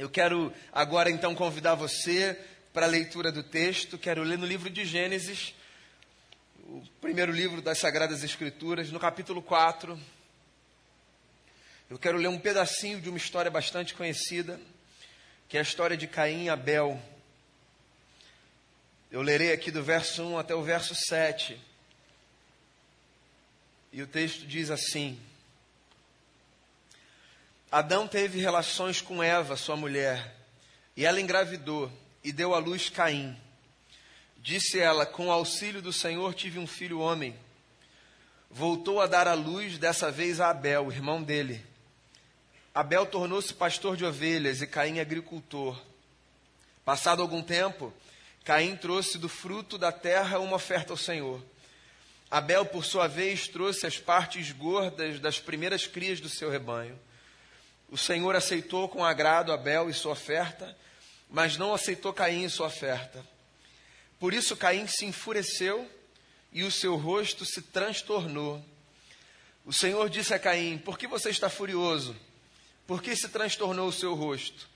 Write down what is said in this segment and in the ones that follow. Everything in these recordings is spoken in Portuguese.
Eu quero agora então convidar você para a leitura do texto. Quero ler no livro de Gênesis, o primeiro livro das Sagradas Escrituras, no capítulo 4. Eu quero ler um pedacinho de uma história bastante conhecida, que é a história de Caim e Abel. Eu lerei aqui do verso 1 até o verso 7. E o texto diz assim: Adão teve relações com Eva, sua mulher, e ela engravidou e deu à luz Caim. Disse ela: Com o auxílio do Senhor tive um filho homem. Voltou a dar à luz, dessa vez a Abel, irmão dele. Abel tornou-se pastor de ovelhas e Caim agricultor. Passado algum tempo, Caim trouxe do fruto da terra uma oferta ao Senhor. Abel, por sua vez, trouxe as partes gordas das primeiras crias do seu rebanho. O Senhor aceitou com agrado Abel e sua oferta, mas não aceitou Caim e sua oferta. Por isso Caim se enfureceu e o seu rosto se transtornou. O Senhor disse a Caim: Por que você está furioso? Por que se transtornou o seu rosto?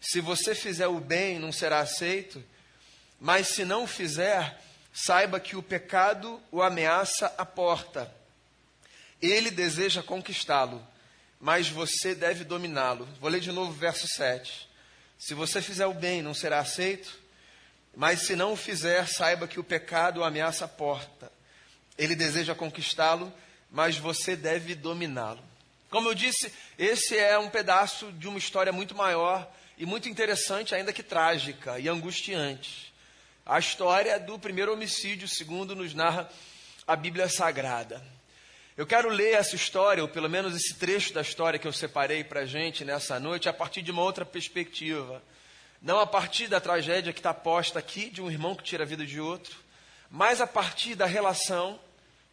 Se você fizer o bem, não será aceito, mas se não fizer, saiba que o pecado o ameaça à porta. Ele deseja conquistá-lo mas você deve dominá-lo. Vou ler de novo o verso 7. Se você fizer o bem, não será aceito, mas se não o fizer, saiba que o pecado ameaça a porta. Ele deseja conquistá-lo, mas você deve dominá-lo. Como eu disse, esse é um pedaço de uma história muito maior e muito interessante, ainda que trágica e angustiante. A história do primeiro homicídio, segundo nos narra a Bíblia Sagrada. Eu quero ler essa história, ou pelo menos esse trecho da história que eu separei para a gente nessa noite, a partir de uma outra perspectiva. Não a partir da tragédia que está posta aqui, de um irmão que tira a vida de outro, mas a partir da relação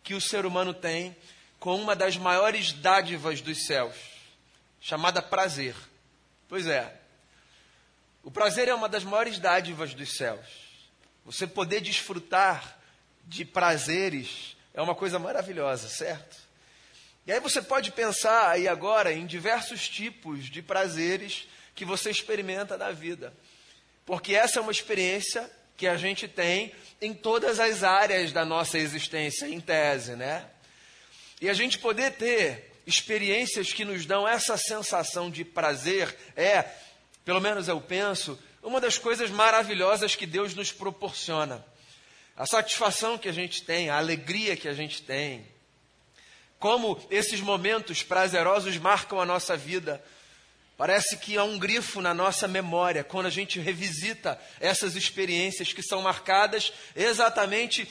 que o ser humano tem com uma das maiores dádivas dos céus, chamada prazer. Pois é, o prazer é uma das maiores dádivas dos céus. Você poder desfrutar de prazeres é uma coisa maravilhosa, certo? E aí você pode pensar aí agora em diversos tipos de prazeres que você experimenta na vida. Porque essa é uma experiência que a gente tem em todas as áreas da nossa existência, em tese, né? E a gente poder ter experiências que nos dão essa sensação de prazer é, pelo menos eu penso, uma das coisas maravilhosas que Deus nos proporciona a satisfação que a gente tem, a alegria que a gente tem, como esses momentos prazerosos marcam a nossa vida. Parece que há um grifo na nossa memória quando a gente revisita essas experiências que são marcadas exatamente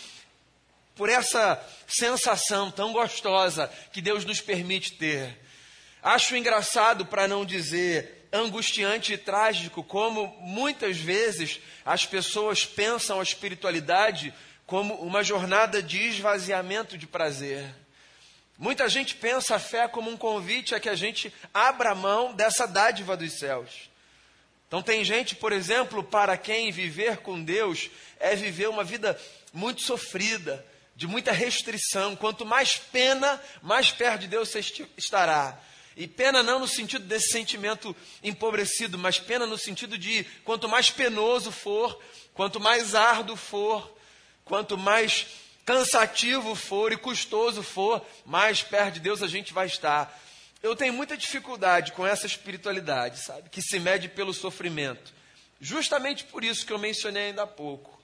por essa sensação tão gostosa que Deus nos permite ter. Acho engraçado, para não dizer angustiante e trágico como muitas vezes as pessoas pensam a espiritualidade como uma jornada de esvaziamento de prazer. Muita gente pensa a fé como um convite a que a gente abra mão dessa dádiva dos céus. Então, tem gente, por exemplo, para quem viver com Deus é viver uma vida muito sofrida, de muita restrição. Quanto mais pena, mais perto de Deus você estará. E pena não no sentido desse sentimento empobrecido, mas pena no sentido de quanto mais penoso for, quanto mais árduo for, quanto mais cansativo for e custoso for, mais perto de Deus a gente vai estar. Eu tenho muita dificuldade com essa espiritualidade, sabe? Que se mede pelo sofrimento. Justamente por isso que eu mencionei ainda há pouco.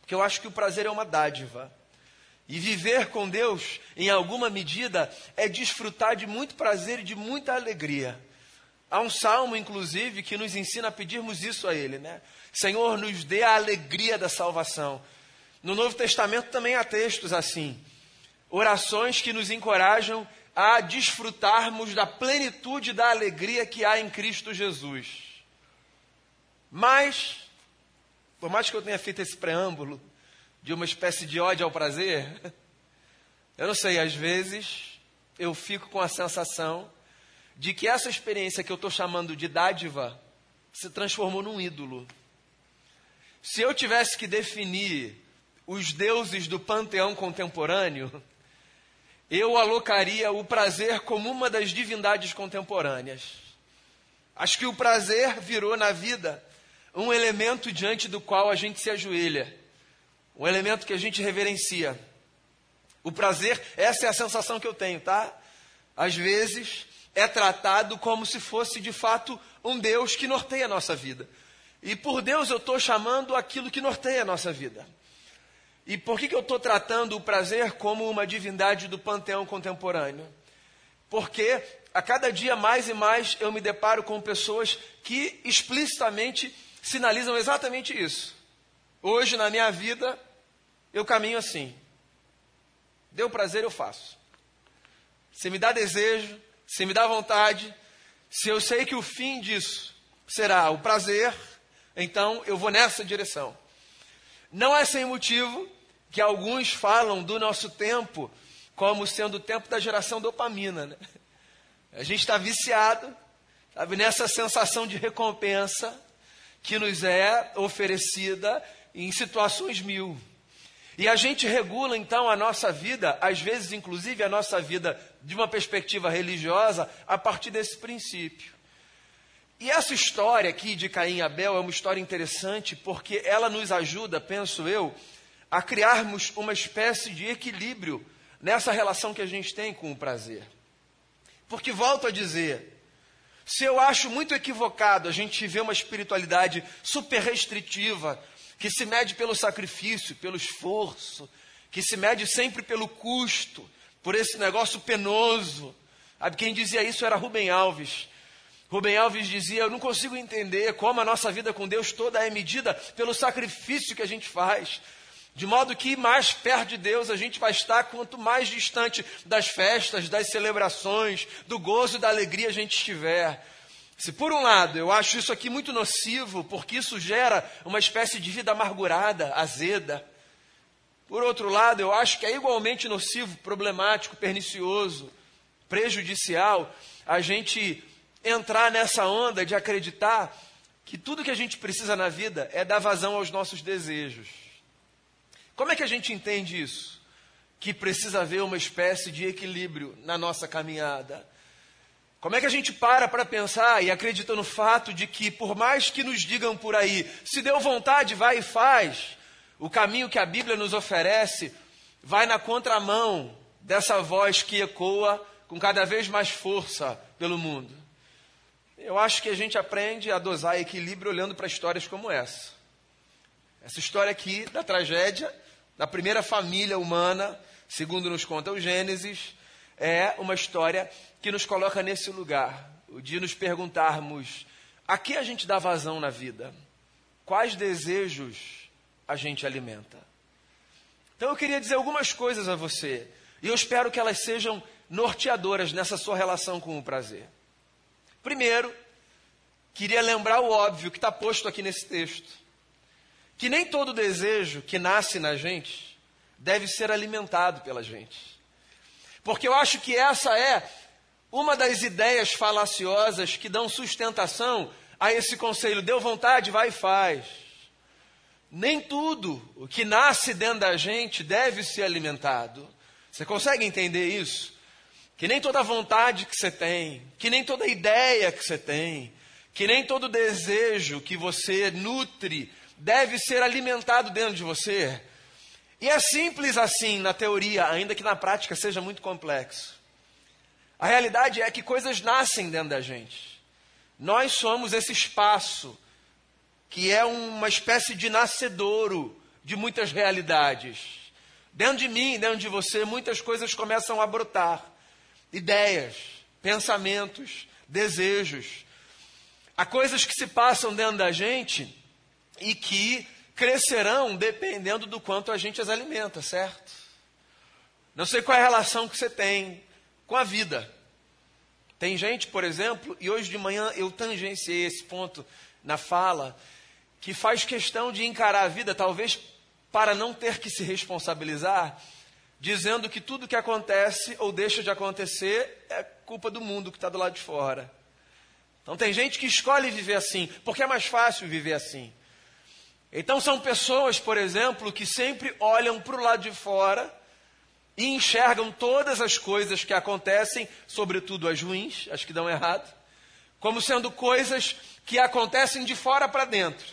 Porque eu acho que o prazer é uma dádiva. E viver com Deus, em alguma medida, é desfrutar de muito prazer e de muita alegria. Há um salmo, inclusive, que nos ensina a pedirmos isso a Ele, né? Senhor, nos dê a alegria da salvação. No Novo Testamento também há textos assim. Orações que nos encorajam a desfrutarmos da plenitude da alegria que há em Cristo Jesus. Mas, por mais que eu tenha feito esse preâmbulo, de uma espécie de ódio ao prazer? Eu não sei, às vezes eu fico com a sensação de que essa experiência que eu estou chamando de dádiva se transformou num ídolo. Se eu tivesse que definir os deuses do panteão contemporâneo, eu alocaria o prazer como uma das divindades contemporâneas. Acho que o prazer virou na vida um elemento diante do qual a gente se ajoelha, um elemento que a gente reverencia. O prazer, essa é a sensação que eu tenho, tá? Às vezes é tratado como se fosse de fato um Deus que norteia a nossa vida. E por Deus eu estou chamando aquilo que norteia a nossa vida. E por que, que eu estou tratando o prazer como uma divindade do panteão contemporâneo? Porque a cada dia mais e mais eu me deparo com pessoas que explicitamente sinalizam exatamente isso. Hoje, na minha vida, eu caminho assim. Deu prazer, eu faço. Se me dá desejo, se me dá vontade, se eu sei que o fim disso será o prazer, então eu vou nessa direção. Não é sem motivo que alguns falam do nosso tempo como sendo o tempo da geração dopamina. Né? A gente está viciado, sabe, nessa sensação de recompensa que nos é oferecida em situações mil. E a gente regula então a nossa vida, às vezes inclusive a nossa vida de uma perspectiva religiosa, a partir desse princípio. E essa história aqui de Caim e Abel é uma história interessante porque ela nos ajuda, penso eu, a criarmos uma espécie de equilíbrio nessa relação que a gente tem com o prazer. Porque, volto a dizer, se eu acho muito equivocado a gente ver uma espiritualidade super restritiva, que se mede pelo sacrifício, pelo esforço, que se mede sempre pelo custo, por esse negócio penoso. Sabe, quem dizia isso era Rubem Alves. Rubem Alves dizia: Eu não consigo entender como a nossa vida com Deus toda é medida pelo sacrifício que a gente faz. De modo que mais perto de Deus a gente vai estar, quanto mais distante das festas, das celebrações, do gozo e da alegria a gente estiver. Se por um lado eu acho isso aqui muito nocivo, porque isso gera uma espécie de vida amargurada, azeda. Por outro lado, eu acho que é igualmente nocivo, problemático, pernicioso, prejudicial a gente entrar nessa onda de acreditar que tudo que a gente precisa na vida é dar vazão aos nossos desejos. Como é que a gente entende isso? Que precisa haver uma espécie de equilíbrio na nossa caminhada. Como é que a gente para para pensar e acredita no fato de que, por mais que nos digam por aí, se deu vontade, vai e faz, o caminho que a Bíblia nos oferece vai na contramão dessa voz que ecoa com cada vez mais força pelo mundo? Eu acho que a gente aprende a dosar equilíbrio olhando para histórias como essa. Essa história aqui da tragédia da primeira família humana, segundo nos conta o Gênesis, é uma história que nos coloca nesse lugar, de nos perguntarmos a que a gente dá vazão na vida, quais desejos a gente alimenta. Então eu queria dizer algumas coisas a você, e eu espero que elas sejam norteadoras nessa sua relação com o prazer. Primeiro, queria lembrar o óbvio que está posto aqui nesse texto que nem todo desejo que nasce na gente deve ser alimentado pela gente. Porque eu acho que essa é uma das ideias falaciosas que dão sustentação a esse conselho: deu vontade, vai e faz. Nem tudo o que nasce dentro da gente deve ser alimentado. Você consegue entender isso? Que nem toda vontade que você tem, que nem toda ideia que você tem, que nem todo desejo que você nutre deve ser alimentado dentro de você. E é simples assim na teoria, ainda que na prática seja muito complexo. A realidade é que coisas nascem dentro da gente. Nós somos esse espaço que é uma espécie de nascedouro de muitas realidades. Dentro de mim, dentro de você, muitas coisas começam a brotar. Ideias, pensamentos, desejos. Há coisas que se passam dentro da gente e que crescerão dependendo do quanto a gente as alimenta, certo? Não sei qual é a relação que você tem com a vida. Tem gente, por exemplo, e hoje de manhã eu tangenciei esse ponto na fala, que faz questão de encarar a vida, talvez para não ter que se responsabilizar, dizendo que tudo que acontece ou deixa de acontecer é culpa do mundo que está do lado de fora. Então tem gente que escolhe viver assim, porque é mais fácil viver assim. Então são pessoas, por exemplo, que sempre olham para o lado de fora e enxergam todas as coisas que acontecem, sobretudo as ruins, as que dão errado, como sendo coisas que acontecem de fora para dentro.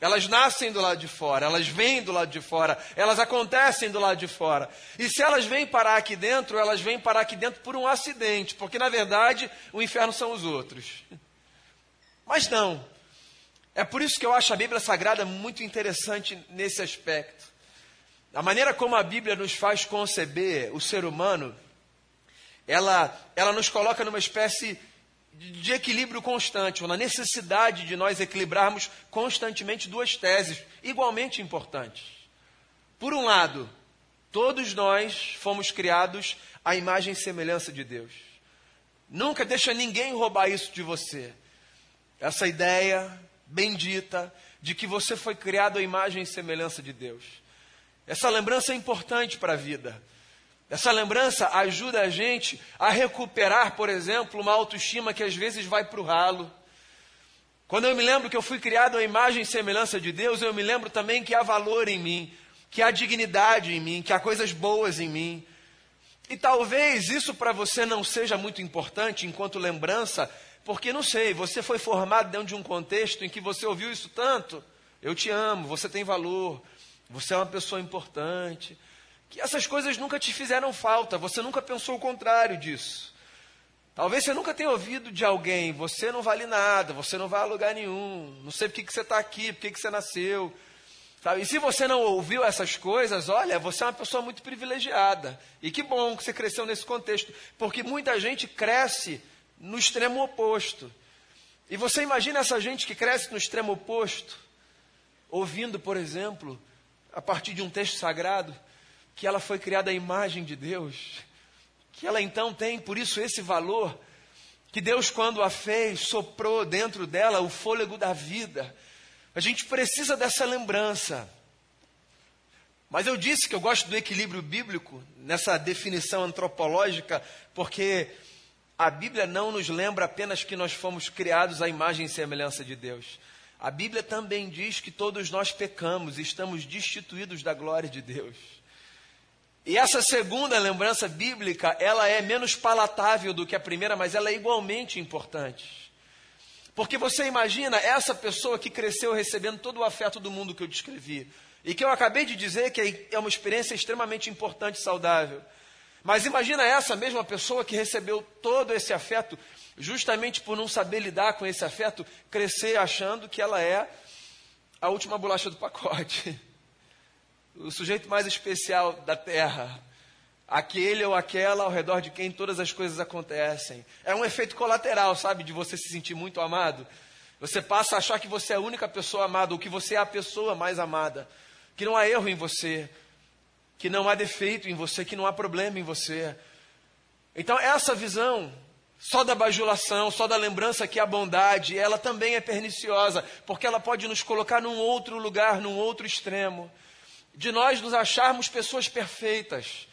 Elas nascem do lado de fora, elas vêm do lado de fora, elas acontecem do lado de fora. E se elas vêm parar aqui dentro, elas vêm parar aqui dentro por um acidente, porque na verdade o inferno são os outros. Mas não. É por isso que eu acho a Bíblia Sagrada muito interessante nesse aspecto. A maneira como a Bíblia nos faz conceber o ser humano, ela, ela nos coloca numa espécie de equilíbrio constante, ou na necessidade de nós equilibrarmos constantemente duas teses igualmente importantes. Por um lado, todos nós fomos criados à imagem e semelhança de Deus. Nunca deixa ninguém roubar isso de você. Essa ideia bendita de que você foi criado à imagem e semelhança de Deus. Essa lembrança é importante para a vida. Essa lembrança ajuda a gente a recuperar, por exemplo, uma autoestima que às vezes vai para o ralo. Quando eu me lembro que eu fui criado à imagem e semelhança de Deus, eu me lembro também que há valor em mim, que há dignidade em mim, que há coisas boas em mim. E talvez isso para você não seja muito importante enquanto lembrança, porque não sei, você foi formado dentro de um contexto em que você ouviu isso tanto. Eu te amo, você tem valor, você é uma pessoa importante que essas coisas nunca te fizeram falta, você nunca pensou o contrário disso. Talvez você nunca tenha ouvido de alguém, você não vale nada, você não vai a lugar nenhum, não sei por que, que você está aqui, por que, que você nasceu. Sabe? E se você não ouviu essas coisas, olha, você é uma pessoa muito privilegiada. E que bom que você cresceu nesse contexto, porque muita gente cresce no extremo oposto. E você imagina essa gente que cresce no extremo oposto, ouvindo, por exemplo, a partir de um texto sagrado, que ela foi criada à imagem de Deus, que ela então tem, por isso, esse valor, que Deus, quando a fez, soprou dentro dela o fôlego da vida. A gente precisa dessa lembrança. Mas eu disse que eu gosto do equilíbrio bíblico, nessa definição antropológica, porque a Bíblia não nos lembra apenas que nós fomos criados à imagem e semelhança de Deus. A Bíblia também diz que todos nós pecamos e estamos destituídos da glória de Deus. E essa segunda lembrança bíblica, ela é menos palatável do que a primeira, mas ela é igualmente importante. Porque você imagina essa pessoa que cresceu recebendo todo o afeto do mundo que eu descrevi, e que eu acabei de dizer que é uma experiência extremamente importante e saudável. Mas imagina essa mesma pessoa que recebeu todo esse afeto, justamente por não saber lidar com esse afeto, crescer achando que ela é a última bolacha do pacote o sujeito mais especial da terra, aquele ou aquela ao redor de quem todas as coisas acontecem. É um efeito colateral, sabe, de você se sentir muito amado. Você passa a achar que você é a única pessoa amada, ou que você é a pessoa mais amada, que não há erro em você, que não há defeito em você, que não há problema em você. Então, essa visão só da bajulação, só da lembrança que a bondade, ela também é perniciosa, porque ela pode nos colocar num outro lugar, num outro extremo de nós nos acharmos pessoas perfeitas.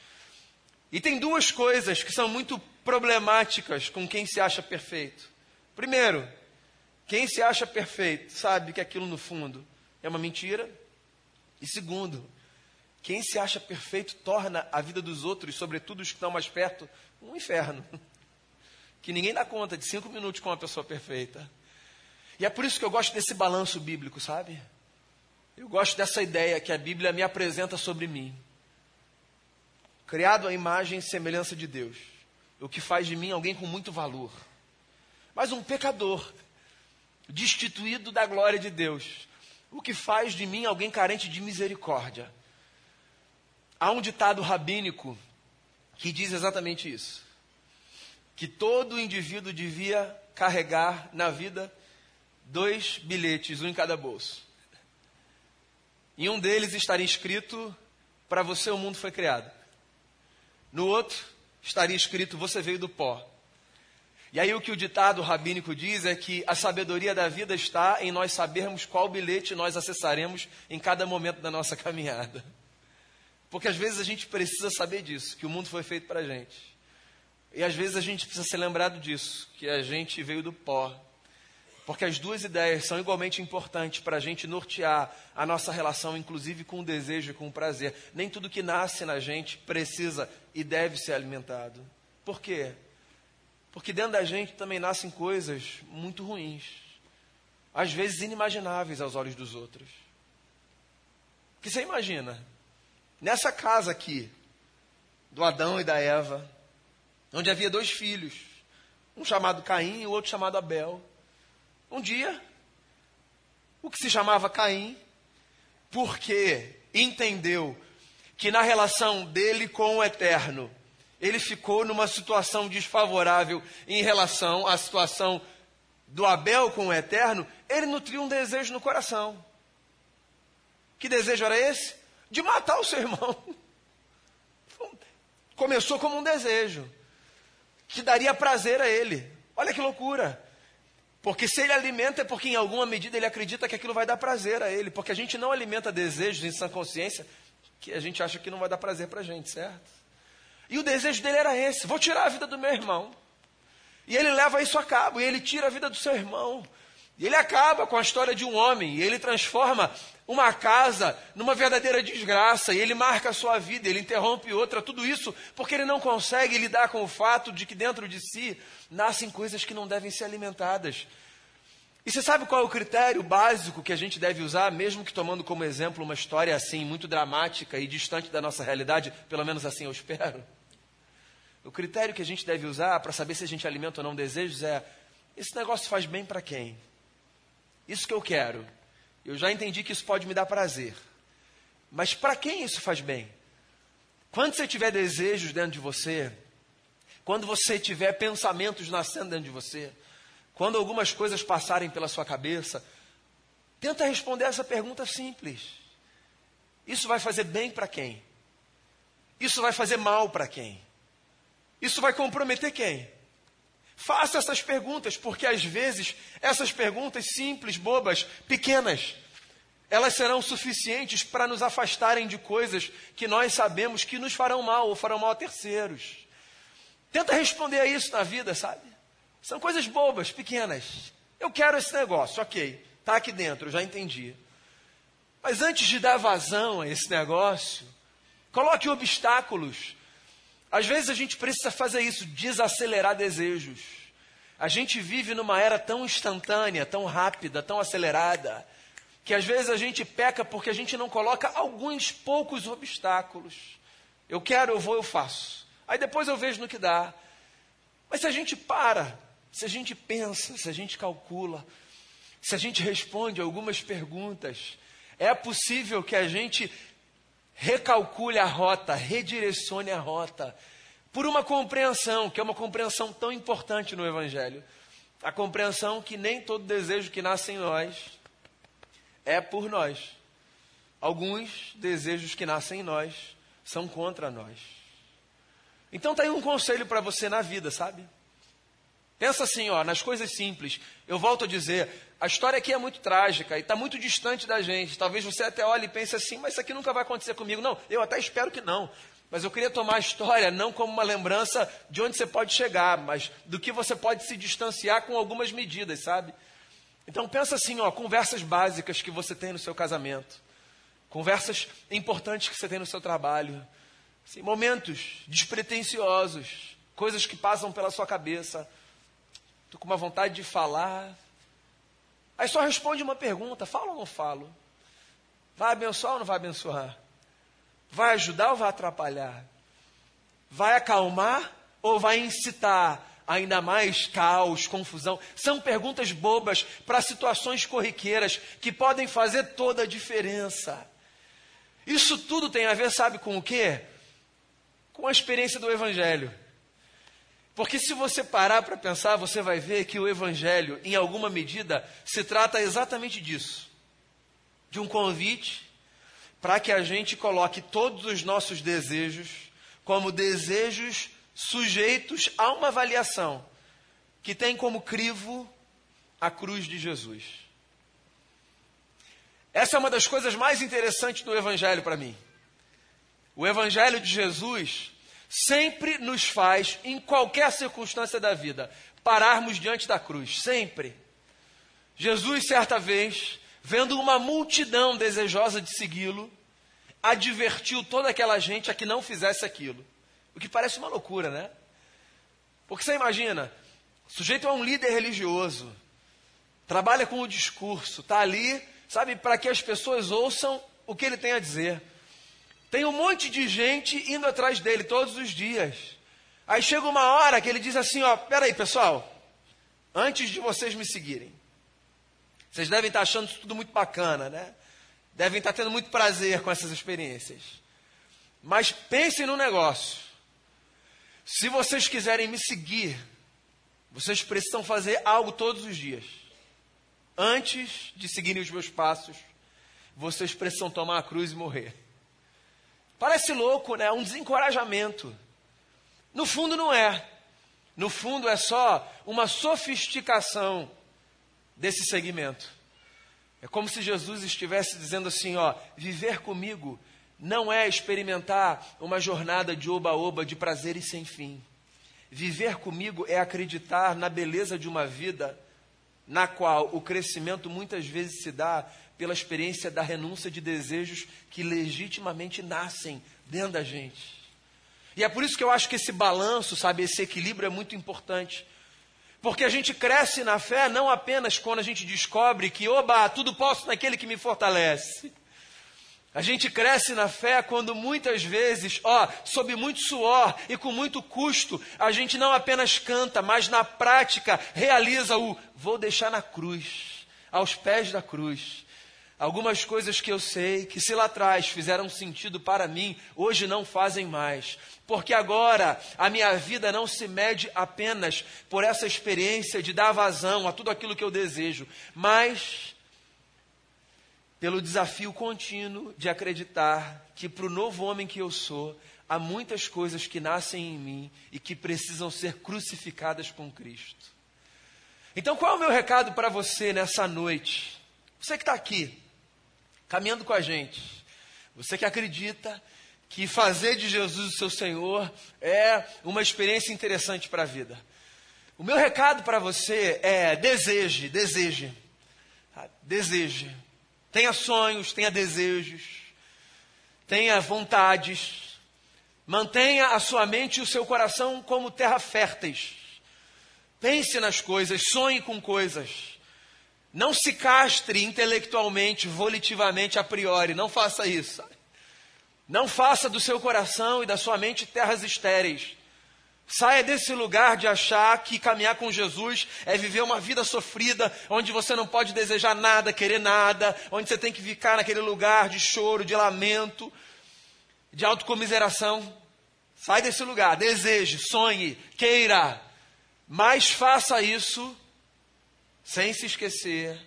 E tem duas coisas que são muito problemáticas com quem se acha perfeito. Primeiro, quem se acha perfeito sabe que aquilo no fundo é uma mentira. E segundo, quem se acha perfeito torna a vida dos outros, sobretudo os que estão mais perto, um inferno. Que ninguém dá conta de cinco minutos com uma pessoa perfeita. E é por isso que eu gosto desse balanço bíblico, sabe? Eu gosto dessa ideia que a Bíblia me apresenta sobre mim. Criado à imagem e semelhança de Deus, o que faz de mim alguém com muito valor. Mas um pecador, destituído da glória de Deus, o que faz de mim alguém carente de misericórdia. Há um ditado rabínico que diz exatamente isso: que todo indivíduo devia carregar na vida dois bilhetes, um em cada bolso. Em um deles estaria escrito: Para você o mundo foi criado. No outro estaria escrito: Você veio do pó. E aí o que o ditado rabínico diz é que a sabedoria da vida está em nós sabermos qual bilhete nós acessaremos em cada momento da nossa caminhada. Porque às vezes a gente precisa saber disso, que o mundo foi feito para a gente. E às vezes a gente precisa ser lembrado disso, que a gente veio do pó. Porque as duas ideias são igualmente importantes para a gente nortear a nossa relação, inclusive com o desejo e com o prazer. Nem tudo que nasce na gente precisa e deve ser alimentado. Por quê? Porque dentro da gente também nascem coisas muito ruins, às vezes inimagináveis aos olhos dos outros. Que você imagina, nessa casa aqui, do Adão e da Eva, onde havia dois filhos, um chamado Caim e o outro chamado Abel. Um dia, o que se chamava Caim, porque entendeu que na relação dele com o eterno, ele ficou numa situação desfavorável em relação à situação do Abel com o eterno, ele nutriu um desejo no coração. Que desejo era esse? De matar o seu irmão. Começou como um desejo que daria prazer a ele. Olha que loucura. Porque se ele alimenta é porque em alguma medida ele acredita que aquilo vai dar prazer a ele. Porque a gente não alimenta desejos em sã consciência que a gente acha que não vai dar prazer para a gente, certo? E o desejo dele era esse: vou tirar a vida do meu irmão. E ele leva isso a cabo, e ele tira a vida do seu irmão. E ele acaba com a história de um homem, e ele transforma uma casa numa verdadeira desgraça, e ele marca a sua vida, ele interrompe outra, tudo isso porque ele não consegue lidar com o fato de que dentro de si nascem coisas que não devem ser alimentadas. E você sabe qual é o critério básico que a gente deve usar, mesmo que tomando como exemplo uma história assim, muito dramática e distante da nossa realidade, pelo menos assim eu espero? O critério que a gente deve usar para saber se a gente alimenta ou não desejos é: esse negócio faz bem para quem? Isso que eu quero. Eu já entendi que isso pode me dar prazer. Mas para quem isso faz bem? Quando você tiver desejos dentro de você, quando você tiver pensamentos nascendo dentro de você, quando algumas coisas passarem pela sua cabeça, tenta responder essa pergunta simples. Isso vai fazer bem para quem? Isso vai fazer mal para quem? Isso vai comprometer quem? Faça essas perguntas, porque às vezes essas perguntas simples, bobas, pequenas, elas serão suficientes para nos afastarem de coisas que nós sabemos que nos farão mal ou farão mal a terceiros. Tenta responder a isso na vida, sabe? São coisas bobas, pequenas. Eu quero esse negócio, ok, está aqui dentro, já entendi. Mas antes de dar vazão a esse negócio, coloque obstáculos. Às vezes a gente precisa fazer isso, desacelerar desejos. A gente vive numa era tão instantânea, tão rápida, tão acelerada, que às vezes a gente peca porque a gente não coloca alguns poucos obstáculos. Eu quero, eu vou, eu faço. Aí depois eu vejo no que dá. Mas se a gente para se a gente pensa, se a gente calcula, se a gente responde algumas perguntas, é possível que a gente recalcule a rota, redirecione a rota, por uma compreensão, que é uma compreensão tão importante no Evangelho. A compreensão que nem todo desejo que nasce em nós é por nós. Alguns desejos que nascem em nós são contra nós. Então tá aí um conselho para você na vida, sabe? Pensa assim, ó, nas coisas simples. Eu volto a dizer, a história aqui é muito trágica e está muito distante da gente. Talvez você até olhe e pense assim, mas isso aqui nunca vai acontecer comigo. Não, eu até espero que não. Mas eu queria tomar a história não como uma lembrança de onde você pode chegar, mas do que você pode se distanciar com algumas medidas, sabe? Então pensa assim, ó, conversas básicas que você tem no seu casamento, conversas importantes que você tem no seu trabalho, assim, momentos despretensiosos, coisas que passam pela sua cabeça Estou com uma vontade de falar. Aí só responde uma pergunta: falo ou não falo? Vai abençoar ou não vai abençoar? Vai ajudar ou vai atrapalhar? Vai acalmar ou vai incitar ainda mais caos, confusão? São perguntas bobas para situações corriqueiras que podem fazer toda a diferença. Isso tudo tem a ver, sabe com o quê? Com a experiência do Evangelho. Porque se você parar para pensar, você vai ver que o Evangelho, em alguma medida, se trata exatamente disso de um convite para que a gente coloque todos os nossos desejos como desejos sujeitos a uma avaliação que tem como crivo a cruz de Jesus. Essa é uma das coisas mais interessantes do Evangelho para mim. O Evangelho de Jesus sempre nos faz, em qualquer circunstância da vida, pararmos diante da cruz. Sempre. Jesus, certa vez, vendo uma multidão desejosa de segui-lo, advertiu toda aquela gente a que não fizesse aquilo. O que parece uma loucura, né? Porque você imagina, O sujeito é um líder religioso, trabalha com o discurso, está ali, sabe, para que as pessoas ouçam o que ele tem a dizer. Tem um monte de gente indo atrás dele todos os dias. Aí chega uma hora que ele diz assim: ó, peraí, pessoal, antes de vocês me seguirem, vocês devem estar achando isso tudo muito bacana, né? Devem estar tendo muito prazer com essas experiências. Mas pensem no negócio. Se vocês quiserem me seguir, vocês precisam fazer algo todos os dias. Antes de seguirem os meus passos, vocês precisam tomar a cruz e morrer. Parece louco, né? Um desencorajamento. No fundo, não é. No fundo, é só uma sofisticação desse segmento. É como se Jesus estivesse dizendo assim: ó, viver comigo não é experimentar uma jornada de oba-oba de prazeres sem fim. Viver comigo é acreditar na beleza de uma vida na qual o crescimento muitas vezes se dá pela experiência da renúncia de desejos que legitimamente nascem dentro da gente. E é por isso que eu acho que esse balanço, sabe, esse equilíbrio é muito importante. Porque a gente cresce na fé não apenas quando a gente descobre que, oba, tudo posso naquele que me fortalece. A gente cresce na fé quando muitas vezes, ó, sob muito suor e com muito custo, a gente não apenas canta, mas na prática realiza o vou deixar na cruz, aos pés da cruz. Algumas coisas que eu sei que se lá atrás fizeram sentido para mim, hoje não fazem mais. Porque agora a minha vida não se mede apenas por essa experiência de dar vazão a tudo aquilo que eu desejo, mas pelo desafio contínuo de acreditar que para o novo homem que eu sou, há muitas coisas que nascem em mim e que precisam ser crucificadas com Cristo. Então, qual é o meu recado para você nessa noite? Você que está aqui, caminhando com a gente, você que acredita que fazer de Jesus o seu Senhor é uma experiência interessante para a vida. O meu recado para você é: deseje, deseje, deseje Tenha sonhos, tenha desejos, tenha vontades. Mantenha a sua mente e o seu coração como terra férteis. Pense nas coisas, sonhe com coisas. Não se castre intelectualmente, volitivamente, a priori. Não faça isso. Não faça do seu coração e da sua mente terras estéreis. Saia desse lugar de achar que caminhar com Jesus é viver uma vida sofrida, onde você não pode desejar nada, querer nada, onde você tem que ficar naquele lugar de choro, de lamento, de autocomiseração. Sai desse lugar, deseje, sonhe, queira, mas faça isso sem se esquecer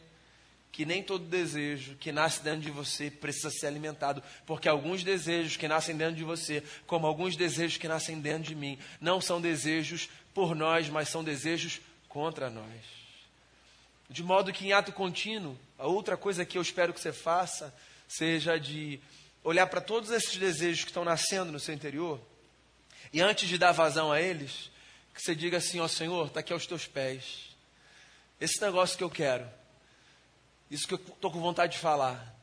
que nem todo desejo que nasce dentro de você precisa ser alimentado, porque alguns desejos que nascem dentro de você, como alguns desejos que nascem dentro de mim, não são desejos por nós, mas são desejos contra nós. De modo que em ato contínuo, a outra coisa que eu espero que você faça seja de olhar para todos esses desejos que estão nascendo no seu interior e antes de dar vazão a eles, que você diga assim: Ó Senhor, está aqui aos teus pés. Esse negócio que eu quero, isso que eu estou com vontade de falar,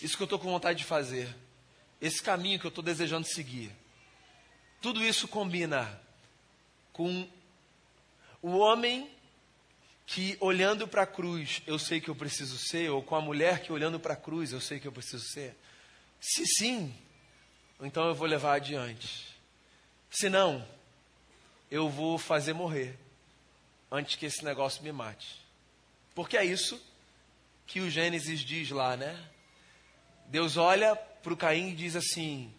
isso que eu estou com vontade de fazer, esse caminho que eu estou desejando seguir. Tudo isso combina com o homem que olhando para a cruz eu sei que eu preciso ser, ou com a mulher que olhando para a cruz eu sei que eu preciso ser? Se sim, então eu vou levar adiante. Se não, eu vou fazer morrer antes que esse negócio me mate. Porque é isso que o Gênesis diz lá, né? Deus olha para o Caim e diz assim: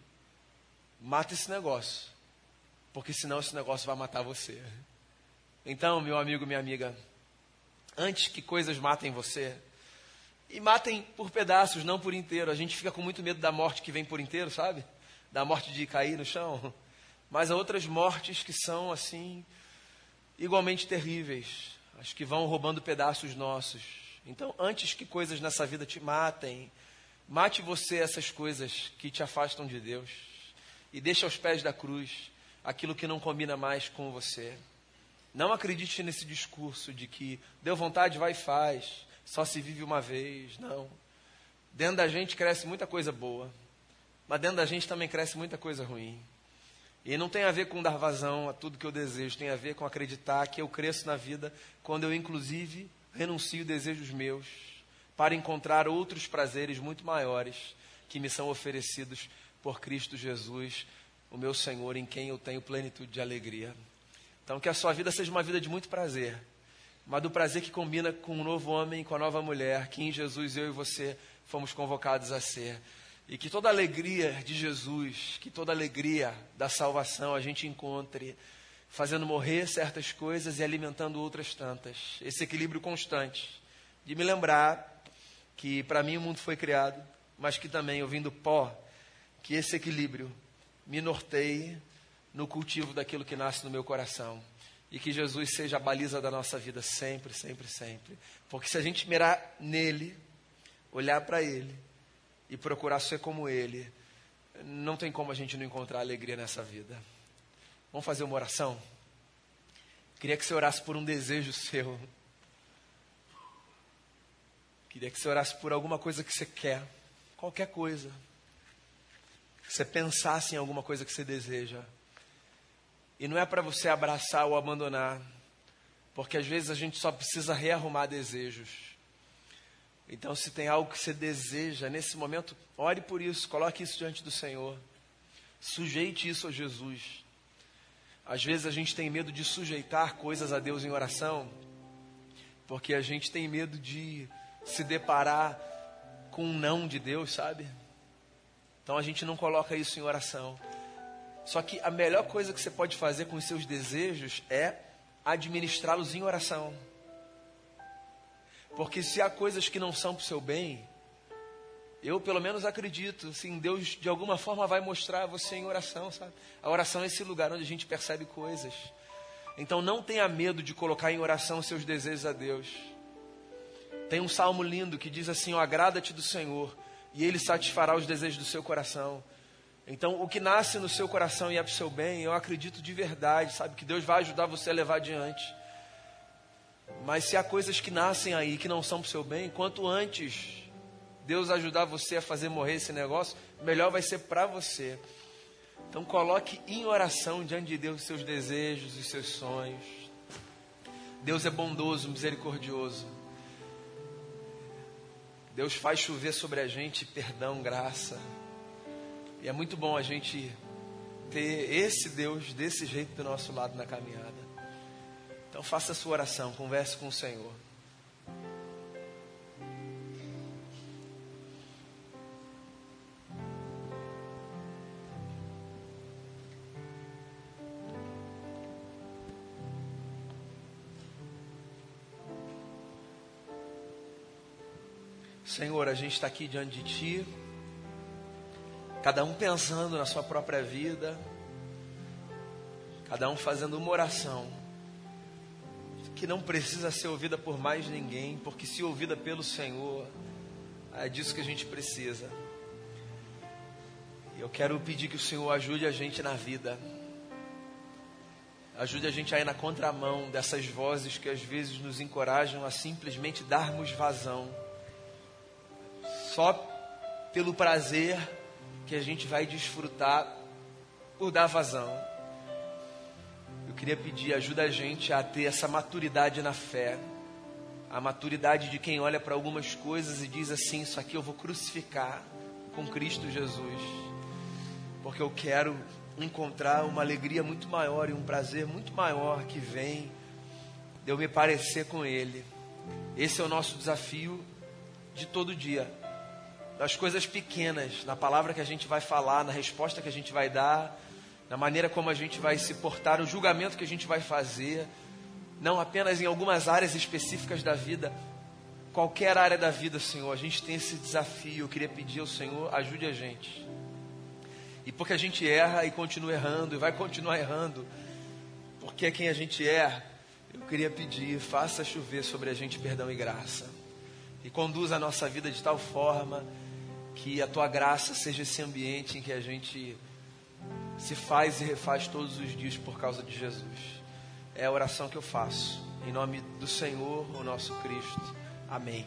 mata esse negócio, porque senão esse negócio vai matar você. Então, meu amigo, minha amiga, antes que coisas matem você, e matem por pedaços, não por inteiro. A gente fica com muito medo da morte que vem por inteiro, sabe? Da morte de cair no chão. Mas há outras mortes que são, assim, igualmente terríveis. As que vão roubando pedaços nossos. Então, antes que coisas nessa vida te matem, mate você essas coisas que te afastam de Deus e deixe aos pés da cruz aquilo que não combina mais com você. Não acredite nesse discurso de que deu vontade, vai e faz, só se vive uma vez. Não. Dentro da gente cresce muita coisa boa, mas dentro da gente também cresce muita coisa ruim. E não tem a ver com dar vazão a tudo que eu desejo, tem a ver com acreditar que eu cresço na vida quando eu, inclusive, renuncio desejos meus para encontrar outros prazeres muito maiores que me são oferecidos por Cristo Jesus, o meu Senhor, em quem eu tenho plenitude de alegria. Então, que a sua vida seja uma vida de muito prazer, mas do prazer que combina com o novo homem, com a nova mulher, que em Jesus eu e você fomos convocados a ser. E que toda alegria de Jesus, que toda alegria da salvação a gente encontre fazendo morrer certas coisas e alimentando outras tantas. Esse equilíbrio constante de me lembrar que para mim o mundo foi criado, mas que também, ouvindo pó, que esse equilíbrio me norteie no cultivo daquilo que nasce no meu coração. E que Jesus seja a baliza da nossa vida sempre, sempre, sempre. Porque se a gente mirar nele, olhar para ele, e procurar ser como Ele, não tem como a gente não encontrar alegria nessa vida. Vamos fazer uma oração? Queria que você orasse por um desejo seu. Queria que você orasse por alguma coisa que você quer. Qualquer coisa. Que você pensasse em alguma coisa que você deseja. E não é para você abraçar ou abandonar. Porque às vezes a gente só precisa rearrumar desejos. Então, se tem algo que você deseja nesse momento, ore por isso, coloque isso diante do Senhor. Sujeite isso a Jesus. Às vezes a gente tem medo de sujeitar coisas a Deus em oração, porque a gente tem medo de se deparar com um não de Deus, sabe? Então a gente não coloca isso em oração. Só que a melhor coisa que você pode fazer com os seus desejos é administrá-los em oração. Porque se há coisas que não são para o seu bem, eu pelo menos acredito, sim, Deus de alguma forma vai mostrar a você em oração, sabe? A oração é esse lugar onde a gente percebe coisas. Então não tenha medo de colocar em oração seus desejos a Deus. Tem um salmo lindo que diz assim: agrada-te do Senhor, e Ele satisfará os desejos do seu coração. Então, o que nasce no seu coração e é para o seu bem, eu acredito de verdade, sabe? Que Deus vai ajudar você a levar adiante. Mas se há coisas que nascem aí que não são para o seu bem, quanto antes Deus ajudar você a fazer morrer esse negócio, melhor vai ser para você. Então coloque em oração diante de Deus os seus desejos, os seus sonhos. Deus é bondoso, misericordioso. Deus faz chover sobre a gente perdão, graça. E é muito bom a gente ter esse Deus desse jeito do nosso lado na caminhada. Então faça a sua oração, converse com o Senhor. Senhor, a gente está aqui diante de Ti, cada um pensando na sua própria vida, cada um fazendo uma oração que não precisa ser ouvida por mais ninguém, porque se ouvida pelo Senhor, é disso que a gente precisa. Eu quero pedir que o Senhor ajude a gente na vida. Ajude a gente a ir na contramão dessas vozes que às vezes nos encorajam a simplesmente darmos vazão. Só pelo prazer que a gente vai desfrutar por dar vazão queria pedir ajuda a gente a ter essa maturidade na fé, a maturidade de quem olha para algumas coisas e diz assim: Isso aqui eu vou crucificar com Cristo Jesus, porque eu quero encontrar uma alegria muito maior e um prazer muito maior que vem de eu me parecer com Ele. Esse é o nosso desafio de todo dia. Das coisas pequenas, na palavra que a gente vai falar, na resposta que a gente vai dar, na maneira como a gente vai se portar, o julgamento que a gente vai fazer, não apenas em algumas áreas específicas da vida, qualquer área da vida, Senhor, a gente tem esse desafio. Eu queria pedir ao Senhor, ajude a gente. E porque a gente erra e continua errando, e vai continuar errando, porque é quem a gente é, eu queria pedir, faça chover sobre a gente perdão e graça. E conduza a nossa vida de tal forma que a tua graça seja esse ambiente em que a gente se faz e refaz todos os dias por causa de Jesus. É a oração que eu faço. Em nome do Senhor, o nosso Cristo. Amém.